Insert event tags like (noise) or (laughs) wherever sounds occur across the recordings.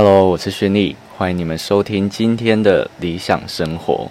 Hello，我是轩丽，欢迎你们收听今天的理想生活。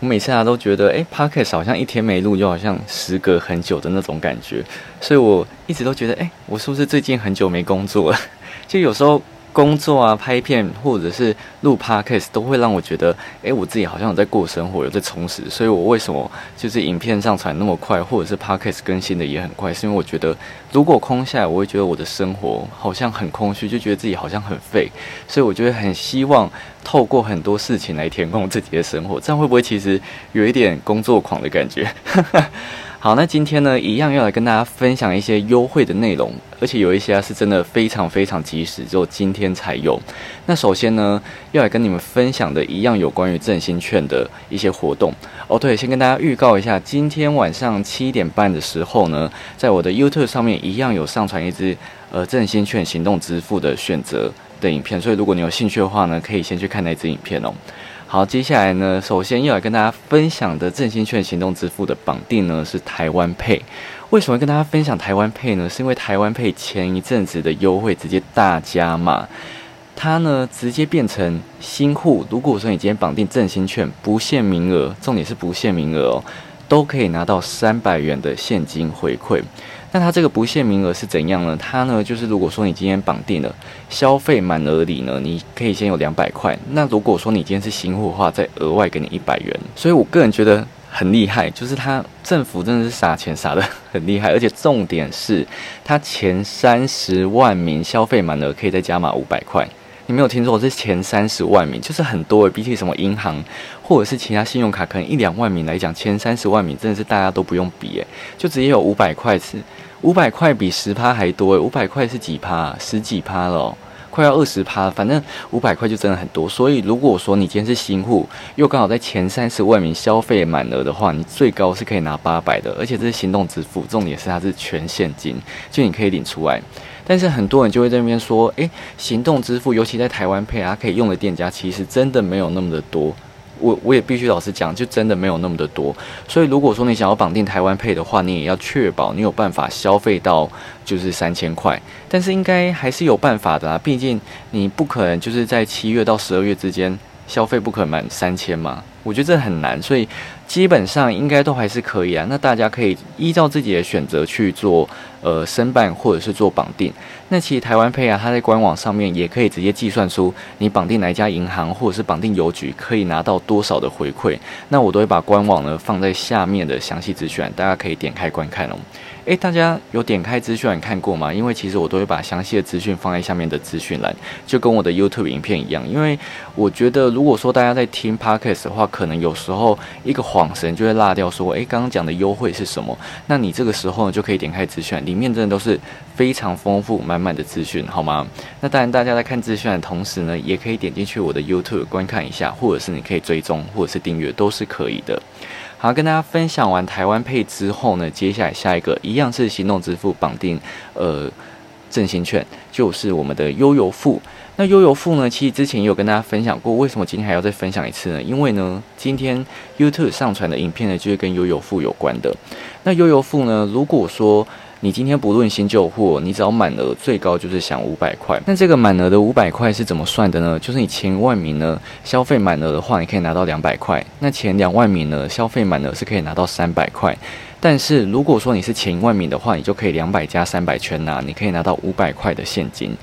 我每次啊都觉得，诶 p o c k e t 好像一天没录，就好像时隔很久的那种感觉，所以我一直都觉得，诶，我是不是最近很久没工作了？(laughs) 就有时候。工作啊，拍片或者是录 podcast 都会让我觉得，诶，我自己好像有在过生活，有在充实。所以我为什么就是影片上传那么快，或者是 podcast 更新的也很快，是因为我觉得如果空下来，我会觉得我的生活好像很空虚，就觉得自己好像很废。所以我觉得很希望透过很多事情来填空自己的生活，这样会不会其实有一点工作狂的感觉？(laughs) 好，那今天呢，一样要来跟大家分享一些优惠的内容，而且有一些啊是真的非常非常及时，只有今天才有。那首先呢，要来跟你们分享的一样有关于振兴券的一些活动哦。对，先跟大家预告一下，今天晚上七点半的时候呢，在我的 YouTube 上面一样有上传一支呃振兴券行动支付的选择的影片，所以如果你有兴趣的话呢，可以先去看那支影片哦。好，接下来呢，首先要来跟大家分享的振兴券行动支付的绑定呢是台湾配。为什么跟大家分享台湾配呢？是因为台湾配前一阵子的优惠直接大加码，它呢直接变成新户。如果说你今天绑定振兴券，不限名额，重点是不限名额哦，都可以拿到三百元的现金回馈。那它这个不限名额是怎样呢？它呢就是如果说你今天绑定了消费满额里呢，你可以先有两百块。那如果说你今天是新户的话，再额外给你一百元。所以我个人觉得很厉害，就是它政府真的是撒钱撒的很厉害，而且重点是它前三十万名消费满额可以再加码五百块。你没有听错，是前三十万名，就是很多诶。比起什么银行或者是其他信用卡，可能一两万名来讲，前三十万名真的是大家都不用比诶，就直接有五百块是五百块比十趴还多诶，五百块是几趴？十几趴了，快要二十趴。反正五百块就真的很多。所以如果说你今天是新户，又刚好在前三十万名消费满额的话，你最高是可以拿八百的，而且这是行动支付，重点是它是全现金，就你可以领出来。但是很多人就会在那边说，诶，行动支付，尤其在台湾配啊，可以用的店家其实真的没有那么的多。我我也必须老实讲，就真的没有那么的多。所以如果说你想要绑定台湾配的话，你也要确保你有办法消费到就是三千块。但是应该还是有办法的啊，毕竟你不可能就是在七月到十二月之间消费不可满三千嘛。我觉得这很难，所以基本上应该都还是可以啊。那大家可以依照自己的选择去做。呃，申办或者是做绑定，那其实台湾配啊，它在官网上面也可以直接计算出你绑定哪家银行或者是绑定邮局可以拿到多少的回馈。那我都会把官网呢放在下面的详细资讯，大家可以点开观看哦。诶，大家有点开资讯栏看过吗？因为其实我都会把详细的资讯放在下面的资讯栏，就跟我的 YouTube 影片一样。因为我觉得，如果说大家在听 Podcast 的话，可能有时候一个恍神就会落掉说，诶，刚刚讲的优惠是什么？那你这个时候呢，就可以点开资讯。里面真的都是非常丰富、满满的资讯，好吗？那当然，大家在看资讯的同时呢，也可以点进去我的 YouTube 观看一下，或者是你可以追踪，或者是订阅，都是可以的。好，跟大家分享完台湾配之后呢，接下来下一个一样是行动支付绑定，呃，振兴券，就是我们的悠游付。那悠游付呢，其实之前也有跟大家分享过，为什么今天还要再分享一次呢？因为呢，今天 YouTube 上传的影片呢，就是跟悠游付有关的。那悠游付呢，如果说你今天不论新旧货，你只要满额最高就是享五百块。那这个满额的五百块是怎么算的呢？就是你前万名呢消费满额的话，你可以拿到两百块。那前两万名呢消费满额是可以拿到三百块。但是如果说你是前一万名的话，你就可以两百加三百全拿，你可以拿到五百块的现金。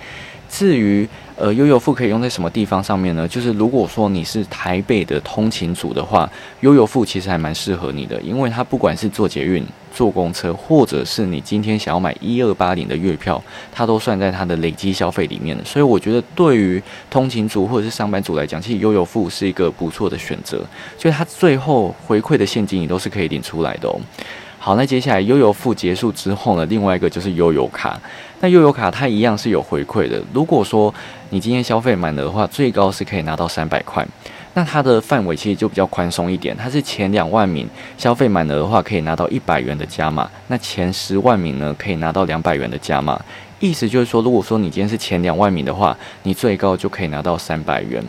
至于呃悠游付可以用在什么地方上面呢？就是如果说你是台北的通勤族的话，悠游付其实还蛮适合你的，因为它不管是做捷运。坐公车，或者是你今天想要买一二八零的月票，它都算在它的累积消费里面。所以我觉得对于通勤族或者是上班族来讲，其实悠游付是一个不错的选择。所以它最后回馈的现金你都是可以领出来的哦。好，那接下来悠游付结束之后呢，另外一个就是悠游卡。那悠游卡它一样是有回馈的。如果说你今天消费满的话，最高是可以拿到三百块。那它的范围其实就比较宽松一点，它是前两万名消费满额的话，可以拿到一百元的加码；那前十万名呢，可以拿到两百元的加码。意思就是说，如果说你今天是前两万名的话，你最高就可以拿到三百元。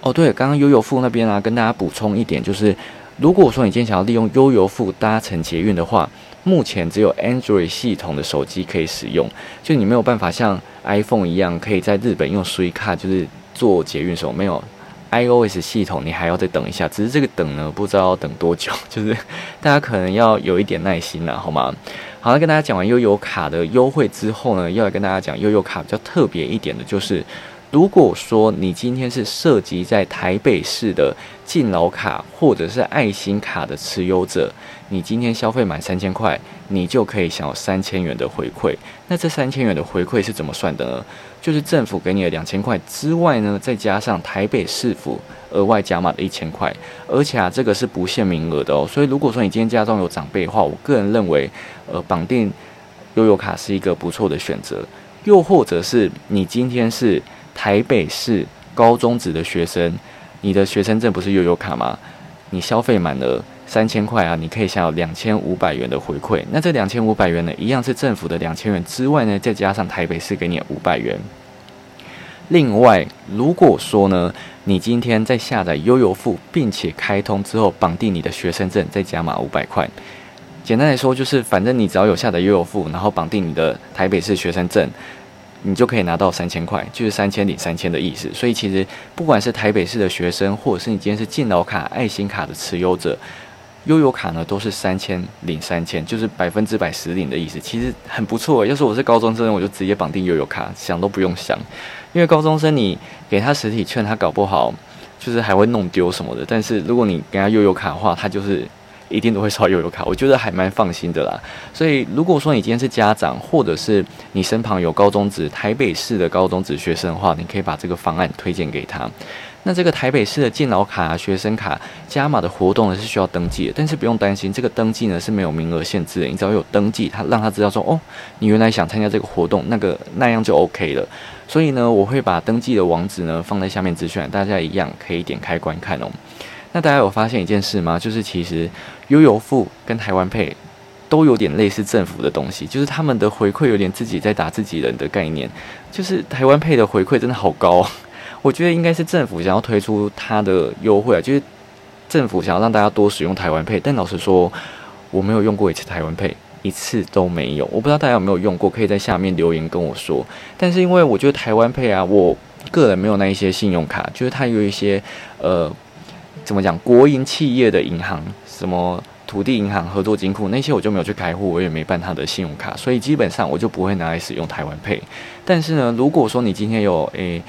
哦，对，刚刚悠游付那边啊，跟大家补充一点，就是如果说你今天想要利用悠游付搭乘捷运的话，目前只有 Android 系统的手机可以使用，就你没有办法像 iPhone 一样，可以在日本用 s u i c a 就是。坐捷运时候没有 iOS 系统，你还要再等一下。只是这个等呢，不知道要等多久，(laughs) 就是大家可能要有一点耐心了，好吗？好了，跟大家讲完悠游卡的优惠之后呢，要来跟大家讲悠游卡比较特别一点的，就是。如果说你今天是涉及在台北市的敬老卡或者是爱心卡的持有者，你今天消费满三千块，你就可以享有三千元的回馈。那这三千元的回馈是怎么算的呢？就是政府给你的两千块之外呢，再加上台北市府额外加码的一千块，而且啊，这个是不限名额的哦。所以如果说你今天家中有长辈的话，我个人认为，呃，绑定悠游卡是一个不错的选择。又或者是你今天是。台北市高中职的学生，你的学生证不是悠游卡吗？你消费满了三千块啊，你可以享有两千五百元的回馈。那这两千五百元呢，一样是政府的两千元之外呢，再加上台北市给你五百元。另外，如果说呢，你今天在下载悠游付，并且开通之后绑定你的学生证，再加码五百块。简单来说，就是反正你只要有下载悠游付，然后绑定你的台北市学生证。你就可以拿到三千块，就是三千领三千的意思。所以其实不管是台北市的学生，或者是你今天是敬老卡、爱心卡的持有者，悠游卡呢都是三千领三千，就是百分之百实领的意思。其实很不错。要是我是高中生，我就直接绑定悠游卡，想都不用想。因为高中生你给他实体券，他搞不好就是还会弄丢什么的。但是如果你给他悠游卡的话，他就是。一定都会刷悠游卡，我觉得还蛮放心的啦。所以如果说你今天是家长，或者是你身旁有高中职台北市的高中职学生的话，你可以把这个方案推荐给他。那这个台北市的健老卡、学生卡加码的活动呢，是需要登记的，但是不用担心，这个登记呢是没有名额限制的。你只要有登记，他让他知道说，哦，你原来想参加这个活动，那个那样就 OK 了。所以呢，我会把登记的网址呢放在下面资讯，大家一样可以点开观看哦。那大家有发现一件事吗？就是其实悠游付跟台湾配都有点类似政府的东西，就是他们的回馈有点自己在打自己人的概念。就是台湾配的回馈真的好高，(laughs) 我觉得应该是政府想要推出它的优惠啊，就是政府想要让大家多使用台湾配。但老实说，我没有用过一次台湾配，一次都没有。我不知道大家有没有用过，可以在下面留言跟我说。但是因为我觉得台湾配啊，我个人没有那一些信用卡，就是它有一些呃。怎么讲？国营企业的银行，什么土地银行、合作金库那些，我就没有去开户，我也没办他的信用卡，所以基本上我就不会拿来使用台湾配。但是呢，如果说你今天有诶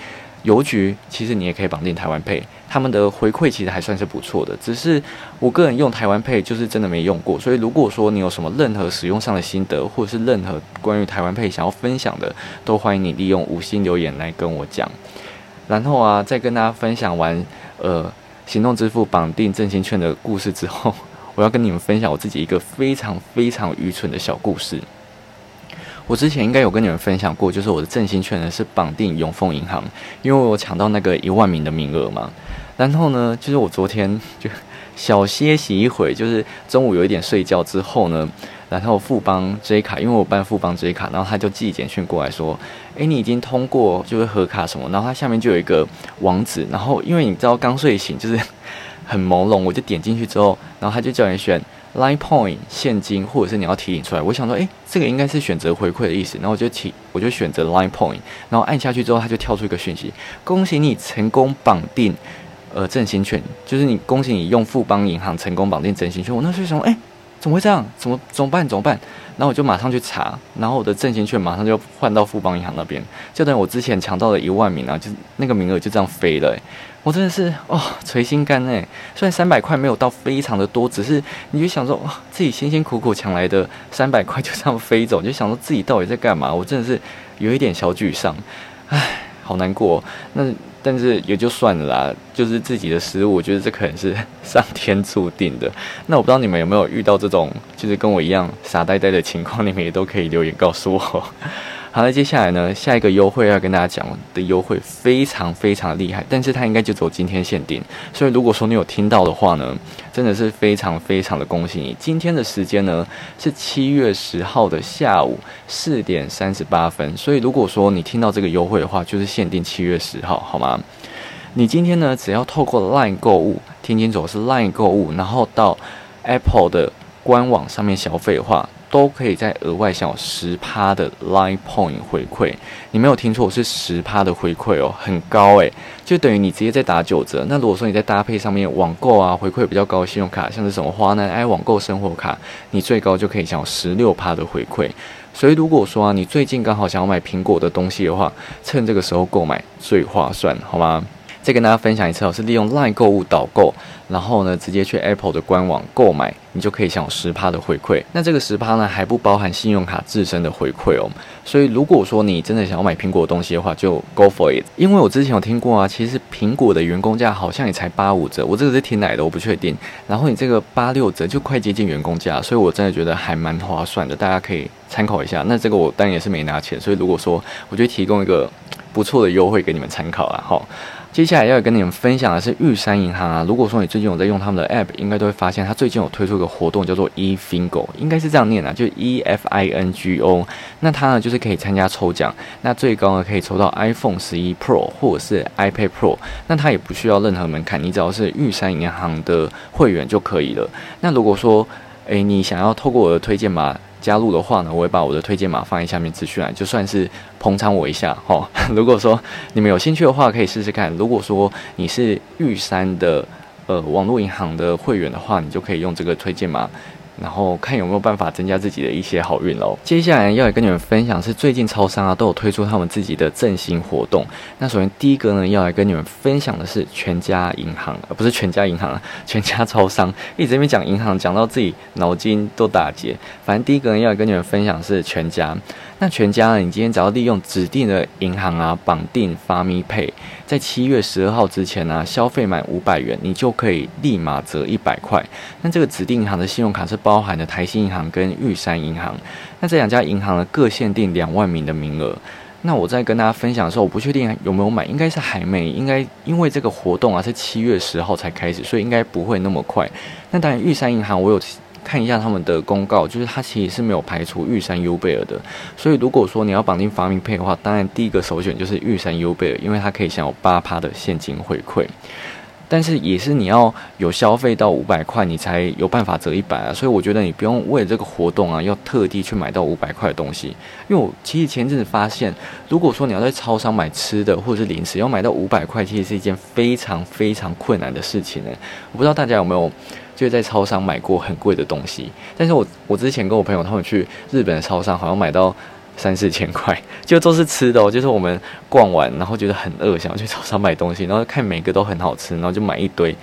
邮局，其实你也可以绑定台湾配，他们的回馈其实还算是不错的。只是我个人用台湾配就是真的没用过，所以如果说你有什么任何使用上的心得，或者是任何关于台湾配想要分享的，都欢迎你利用五星留言来跟我讲。然后啊，再跟大家分享完，呃。行动支付绑定振兴券的故事之后，(laughs) 我要跟你们分享我自己一个非常非常愚蠢的小故事。我之前应该有跟你们分享过，就是我的振兴券呢是绑定永丰银行，因为我抢到那个一万名的名额嘛。然后呢，就是我昨天就小歇息一会，就是中午有一点睡觉之后呢。然后富邦 J 卡，因为我办富邦 J 卡，然后他就寄简讯过来说：“诶，你已经通过，就是核卡什么。”然后他下面就有一个网址，然后因为你知道刚睡醒就是 (laughs) 很朦胧，我就点进去之后，然后他就叫你选 Line Point 现金，或者是你要提领出来。我想说，诶，这个应该是选择回馈的意思，然后我就提，我就选择 Line Point，然后按下去之后，他就跳出一个讯息：恭喜你成功绑定呃振兴券，就是你恭喜你用富邦银行成功绑定振兴券。我那时候想，诶。怎么会这样？怎么怎么办？怎么办？然后我就马上去查，然后我的振兴券马上就换到富邦银行那边，就等于我之前抢到了一万名啊，就那个名额就这样飞了。我真的是哦，捶心肝哎！虽然三百块没有到非常的多，只是你就想说哇，自己辛辛苦苦抢来的三百块就这样飞走，就想说自己到底在干嘛？我真的是有一点小沮丧，唉，好难过。那。但是也就算了啦，就是自己的失误，我觉得这可能是 (laughs) 上天注定的。那我不知道你们有没有遇到这种，就是跟我一样傻呆呆的情况，你们也都可以留言告诉我。(laughs) 好了，接下来呢，下一个优惠要跟大家讲的优惠非常非常厉害，但是它应该就走今天限定，所以如果说你有听到的话呢，真的是非常非常的恭喜你。今天的时间呢是七月十号的下午四点三十八分，所以如果说你听到这个优惠的话，就是限定七月十号，好吗？你今天呢只要透过 LINE 购物，听清楚是 LINE 购物，然后到 Apple 的官网上面消费的话。都可以再额外享有十趴的 Line Point 回馈。你没有听错，是十趴的回馈哦，很高诶，就等于你直接在打九折。那如果说你在搭配上面网购啊，回馈比较高的信用卡，像是什么华南 i 网购生活卡，你最高就可以享有十六趴的回馈。所以如果说啊，你最近刚好想要买苹果的东西的话，趁这个时候购买最划算，好吗？再跟大家分享一次哦，是利用 LINE 购物导购，然后呢，直接去 Apple 的官网购买，你就可以享有十趴的回馈。那这个十趴呢，还不包含信用卡自身的回馈哦。所以如果说你真的想要买苹果的东西的话，就 Go for it。因为我之前有听过啊，其实苹果的员工价好像也才八五折，我这个是听来的，我不确定。然后你这个八六折就快接近员工价，所以我真的觉得还蛮划算的，大家可以参考一下。那这个我当然也是没拿钱，所以如果说我就提供一个不错的优惠给你们参考了哈。接下来要跟你们分享的是玉山银行啊。如果说你最近有在用他们的 App，应该都会发现它最近有推出一个活动，叫做 eFingo，应该是这样念啊，就 E F I N G O。那它呢就是可以参加抽奖，那最高呢可以抽到 iPhone 十一 Pro 或者是 iPad Pro。那它也不需要任何门槛，你只要是玉山银行的会员就可以了。那如果说诶你想要透过我的推荐码。加入的话呢，我会把我的推荐码放在下面资讯栏，就算是捧场我一下 (laughs) 哈。如果说你们有兴趣的话，可以试试看。如果说你是玉山的呃网络银行的会员的话，你就可以用这个推荐码。然后看有没有办法增加自己的一些好运喽。接下来要来跟你们分享是最近超商啊都有推出他们自己的振兴活动。那首先第一个呢要来跟你们分享的是全家银行，而不是全家银行，(laughs) 全家超商。一直这边讲银行，讲到自己脑筋都打结。反正第一个呢要来跟你们分享是全家。那全家呢？你今天只要利用指定的银行啊，绑定发咪配，在七月十二号之前呢，消费满五百元，你就可以立马折一百块。那这个指定银行的信用卡是包含的台新银行跟玉山银行。那这两家银行呢，各限定两万名的名额。那我在跟大家分享的时候，我不确定有没有买，应该是还没，应该因为这个活动啊是七月十号才开始，所以应该不会那么快。那当然，玉山银行我有。看一下他们的公告，就是它其实是没有排除玉山优贝尔的，所以如果说你要绑定发明配的话，当然第一个首选就是玉山优贝尔，因为它可以享有八趴的现金回馈。但是也是你要有消费到五百块，你才有办法折一百啊。所以我觉得你不用为了这个活动啊，要特地去买到五百块的东西。因为我其实前阵子发现，如果说你要在超商买吃的或者是零食，要买到五百块，其实是一件非常非常困难的事情呢。我不知道大家有没有。就在超商买过很贵的东西，但是我我之前跟我朋友他们去日本的超商，好像买到三四千块，(laughs) 就都是吃的。就是我们逛完，然后觉得很饿，想要去超商买东西，然后看每个都很好吃，然后就买一堆。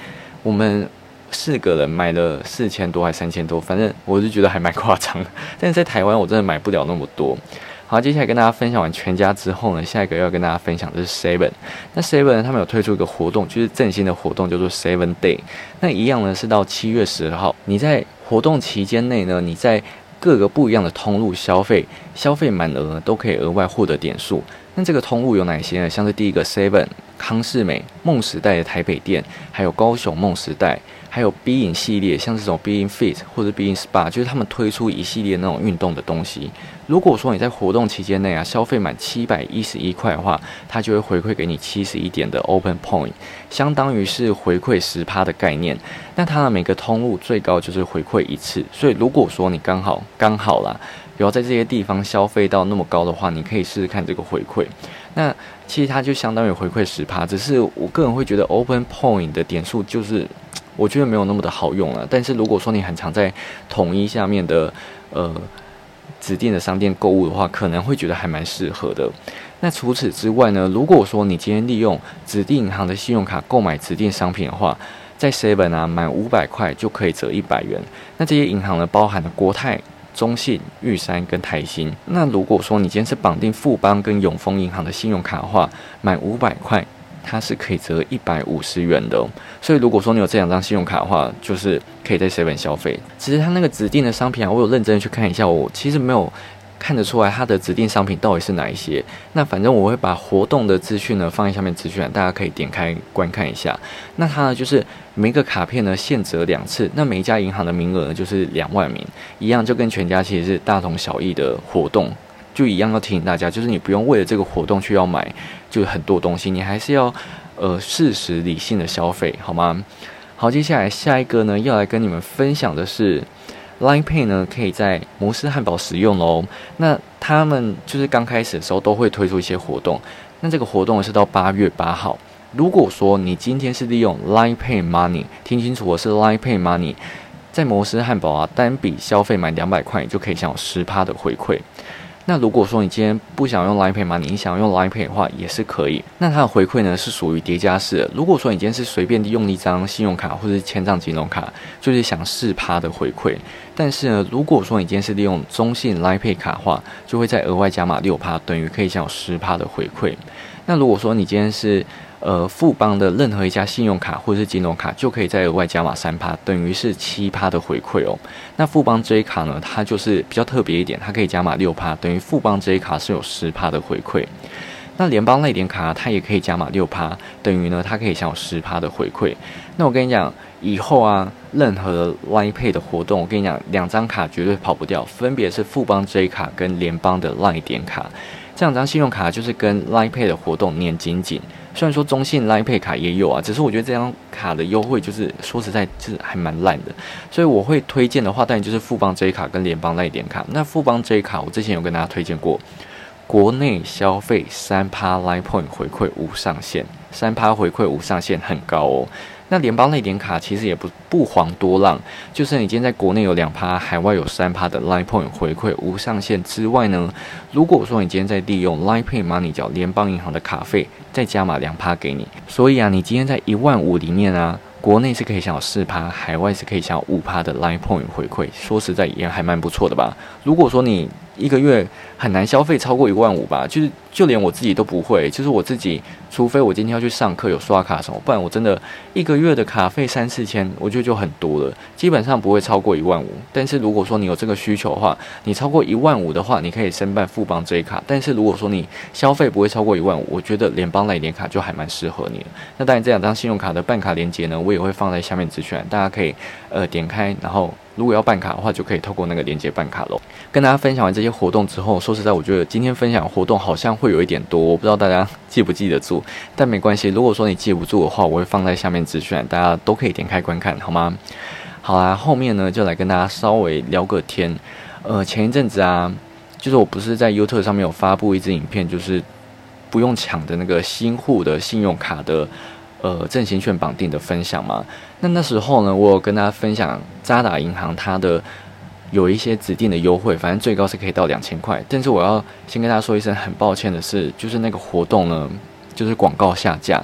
我们四个人买了四千多还三千多，反正我就觉得还蛮夸张的。但是在台湾我真的买不了那么多。好，接下来跟大家分享完全家之后呢，下一个要跟大家分享的是 Seven。那 Seven，他们有推出一个活动，就是振兴的活动，叫做 Seven Day。那一样呢，是到七月十号。你在活动期间内呢，你在各个不一样的通路消费，消费满额都可以额外获得点数。那这个通路有哪些呢？像是第一个 Seven 康士美梦时代的台北店，还有高雄梦时代。还有 B 影系列，像这种 B 影 Fit 或者 B 影 Spa，就是他们推出一系列那种运动的东西。如果说你在活动期间内啊，消费满七百一十一块的话，它就会回馈给你七十一点的 Open Point，相当于是回馈十趴的概念。那它的每个通路最高就是回馈一次，所以如果说你刚好刚好啦，有要在这些地方消费到那么高的话，你可以试试看这个回馈。那其实它就相当于回馈十趴，只是我个人会觉得 Open Point 的点数就是。我觉得没有那么的好用了，但是如果说你很常在统一下面的呃指定的商店购物的话，可能会觉得还蛮适合的。那除此之外呢，如果说你今天利用指定银行的信用卡购买指定商品的话，在 Seven 啊满五百块就可以折一百元。那这些银行呢，包含了国泰、中信、玉山跟台新。那如果说你今天是绑定富邦跟永丰银行的信用卡的话，满五百块。它是可以折一百五十元的，所以如果说你有这两张信用卡的话，就是可以在 seven 消费。其实它那个指定的商品啊，我有认真去看一下，我其实没有看得出来它的指定商品到底是哪一些。那反正我会把活动的资讯呢放在下面资讯栏，大家可以点开观看一下。那它呢就是每个卡片呢限折两次，那每一家银行的名额呢就是两万名，一样就跟全家其实是大同小异的活动。就一样要提醒大家，就是你不用为了这个活动去要买，就很多东西，你还是要呃适时理性的消费，好吗？好，接下来下一个呢，要来跟你们分享的是 Line Pay 呢可以在摩斯汉堡使用喽。那他们就是刚开始的时候都会推出一些活动，那这个活动是到八月八号。如果说你今天是利用 Line Pay Money，听清楚，我是 Line Pay Money，在摩斯汉堡啊，单笔消费满两百块，你就可以享有十趴的回馈。那如果说你今天不想用 Line Pay 吗？你想用 Line Pay 的话也是可以。那它的回馈呢是属于叠加式的。如果说你今天是随便用一张信用卡或者是千账金融卡，就是想四趴的回馈。但是呢，如果说你今天是利用中信 Line Pay 卡的话，就会再额外加码六趴，等于可以享有十趴的回馈。那如果说你今天是呃，富邦的任何一家信用卡或者是金融卡，就可以再额外加码三趴，等于是七趴的回馈哦。那富邦 J 卡呢，它就是比较特别一点，它可以加码六趴，等于富邦 J 卡是有十趴的回馈。那联邦类点卡它也可以加码六趴，等于呢它可以享有十趴的回馈。那我跟你讲，以后啊，任何 Line Pay 的活动，我跟你讲，两张卡绝对跑不掉，分别是富邦 J 卡跟联邦的 Line 点卡。这两张信用卡就是跟 Line Pay 的活动粘紧紧。虽然说中信 Line Pay 卡也有啊，只是我觉得这张卡的优惠就是说实在就是还蛮烂的，所以我会推荐的话，当然就是富邦 J 卡跟联邦 Line 点卡。那富邦 J 卡我之前有跟大家推荐过，国内消费三趴 Line Point 回馈无上限，三趴回馈无上限很高哦。那联邦类点卡其实也不不遑多让，就是你今天在国内有两趴，海外有三趴的 Line Point 回馈无上限之外呢，如果说你今天在利用 Line Pay Money 缴联邦银行的卡费，再加码两趴给你，所以啊，你今天在一万五里面啊，国内是可以享有四趴，海外是可以享有五趴的 Line Point 回馈，说实在也还蛮不错的吧。如果说你一个月很难消费超过一万五吧，就是就连我自己都不会，就是我自己。除非我今天要去上课有刷卡什么，不然我真的一个月的卡费三四千，我觉得就很多了，基本上不会超过一万五。但是如果说你有这个需求的话，你超过一万五的话，你可以申办富邦这一卡。但是如果说你消费不会超过一万五，我觉得联邦来点卡就还蛮适合你的。那当然这两张信用卡的办卡链接呢，我也会放在下面资讯，大家可以呃点开，然后如果要办卡的话，就可以透过那个链接办卡喽。跟大家分享完这些活动之后，说实在，我觉得今天分享活动好像会有一点多，我不知道大家记不记得住。但没关系，如果说你记不住的话，我会放在下面资讯，大家都可以点开观看，好吗？好啦，后面呢就来跟大家稍微聊个天。呃，前一阵子啊，就是我不是在 YouTube 上面有发布一支影片，就是不用抢的那个新户的信用卡的呃振兴券绑定的分享嘛。那那时候呢，我有跟大家分享渣打银行它的有一些指定的优惠，反正最高是可以到两千块。但是我要先跟大家说一声，很抱歉的是，就是那个活动呢。就是广告下架，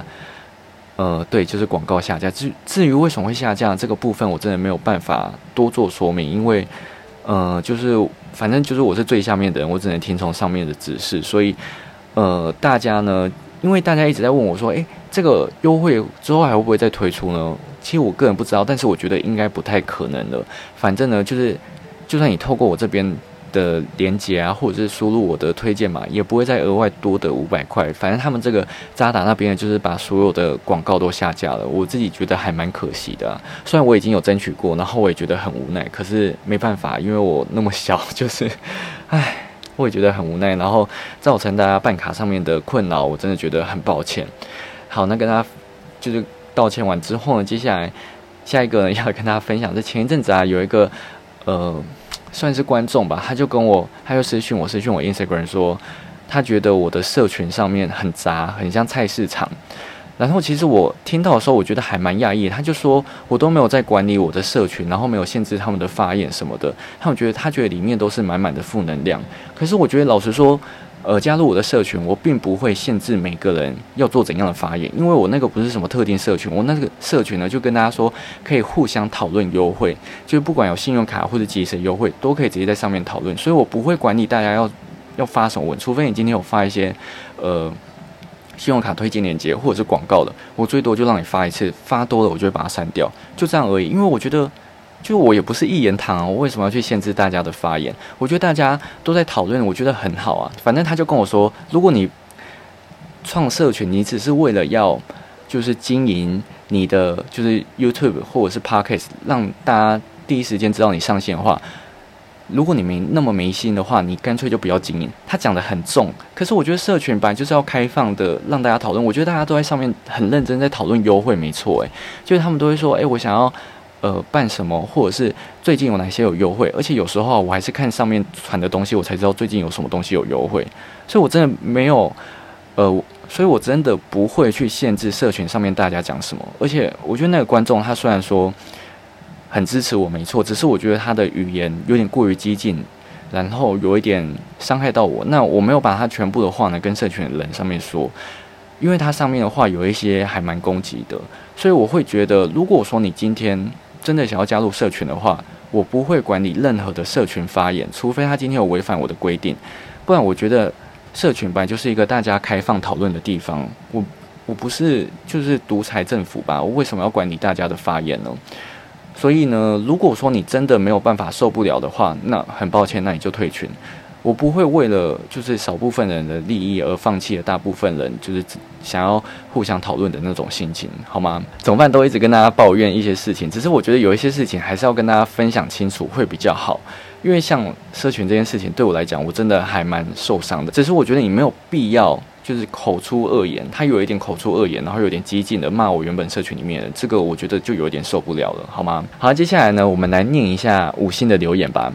呃，对，就是广告下架。至至于为什么会下架这个部分，我真的没有办法多做说明，因为，呃，就是反正就是我是最下面的人，我只能听从上面的指示。所以，呃，大家呢，因为大家一直在问我说，诶，这个优惠之后还会不会再推出呢？其实我个人不知道，但是我觉得应该不太可能了。反正呢，就是就算你透过我这边。的连接啊，或者是输入我的推荐码，也不会再额外多的五百块。反正他们这个渣打那边就是把所有的广告都下架了。我自己觉得还蛮可惜的。虽然我已经有争取过，然后我也觉得很无奈，可是没办法，因为我那么小，就是，唉，我也觉得很无奈。然后造成大家办卡上面的困扰，我真的觉得很抱歉。好，那跟大家就是道歉完之后呢，接下来下一个要跟大家分享，这前一阵子啊，有一个呃。算是观众吧，他就跟我，他就私讯我，私讯我 Instagram 说，他觉得我的社群上面很杂，很像菜市场。然后其实我听到的时候，我觉得还蛮讶异。他就说我都没有在管理我的社群，然后没有限制他们的发言什么的。他们觉得他觉得里面都是满满的负能量。可是我觉得老实说。呃，加入我的社群，我并不会限制每个人要做怎样的发言，因为我那个不是什么特定社群，我那个社群呢，就跟大家说可以互相讨论优惠，就是不管有信用卡或者即时优惠，都可以直接在上面讨论，所以我不会管理大家要要发什么文，除非你今天有发一些呃信用卡推荐链接或者是广告的，我最多就让你发一次，发多了我就会把它删掉，就这样而已，因为我觉得。就我也不是一言堂啊，我为什么要去限制大家的发言？我觉得大家都在讨论，我觉得很好啊。反正他就跟我说，如果你创社群，你只是为了要就是经营你的就是 YouTube 或者是 Podcast，让大家第一时间知道你上线的话，如果你没那么没心的话，你干脆就不要经营。他讲的很重，可是我觉得社群本来就是要开放的，让大家讨论。我觉得大家都在上面很认真在讨论优惠，没错，诶，就是他们都会说，诶，我想要。呃办什么，或者是最近有哪些有优惠。而且有时候我还是看上面传的东西，我才知道最近有什么东西有优惠。所以我真的没有，呃，所以我真的不会去限制社群上面大家讲什么。而且我觉得那个观众他虽然说很支持我，没错，只是我觉得他的语言有点过于激进。然后有一点伤害到我，那我没有把他全部的话呢跟社群的人上面说，因为他上面的话有一些还蛮攻击的，所以我会觉得，如果说你今天真的想要加入社群的话，我不会管你任何的社群发言，除非他今天有违反我的规定，不然我觉得社群本来就是一个大家开放讨论的地方，我我不是就是独裁政府吧，我为什么要管你大家的发言呢？所以呢，如果说你真的没有办法受不了的话，那很抱歉，那你就退群。我不会为了就是少部分人的利益而放弃了大部分人就是想要互相讨论的那种心情，好吗？怎么办？都一直跟大家抱怨一些事情，只是我觉得有一些事情还是要跟大家分享清楚会比较好。因为像社群这件事情对我来讲，我真的还蛮受伤的。只是我觉得你没有必要。就是口出恶言，他有一点口出恶言，然后有点激进的骂我原本社群里面的这个，我觉得就有点受不了了，好吗？好，接下来呢，我们来念一下五星的留言吧。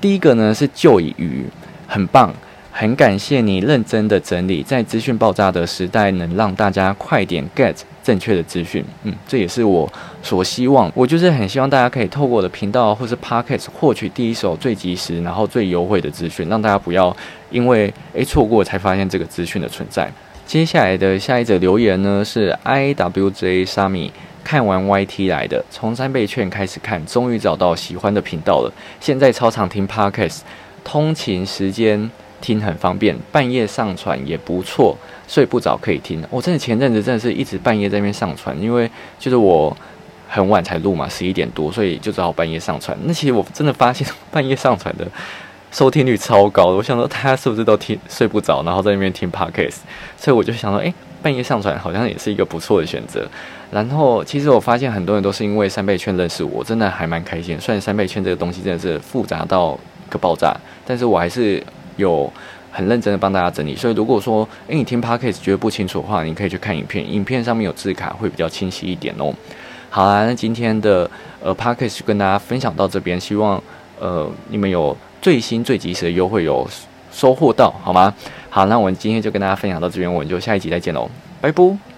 第一个呢是旧以鱼，很棒。很感谢你认真的整理，在资讯爆炸的时代，能让大家快点 get 正确的资讯。嗯，这也是我所希望。我就是很希望大家可以透过我的频道或是 podcast 获取第一手最及时，然后最优惠的资讯，让大家不要因为诶错过才发现这个资讯的存在。接下来的下一则留言呢是 i w j 沙米看完 YT 来的，从三倍券开始看，终于找到喜欢的频道了。现在超常听 podcast，通勤时间。听很方便，半夜上传也不错，睡不着可以听。我真的前阵子真的是一直半夜在那边上传，因为就是我很晚才录嘛，十一点多，所以就只好半夜上传。那其实我真的发现 (laughs) 半夜上传的收听率超高，我想说大家是不是都听睡不着，然后在那边听 podcast？所以我就想说，哎，半夜上传好像也是一个不错的选择。然后其实我发现很多人都是因为三倍券认识我，真的还蛮开心。虽然三倍券这个东西真的是复杂到一个爆炸，但是我还是。有很认真的帮大家整理，所以如果说诶你听 podcast 觉得不清楚的话，你可以去看影片，影片上面有字卡会比较清晰一点哦。好啦，那今天的呃 p a c k a g e 就跟大家分享到这边，希望呃你们有最新最及时的优惠有收获到，好吗？好，那我们今天就跟大家分享到这边，我们就下一集再见喽，拜拜。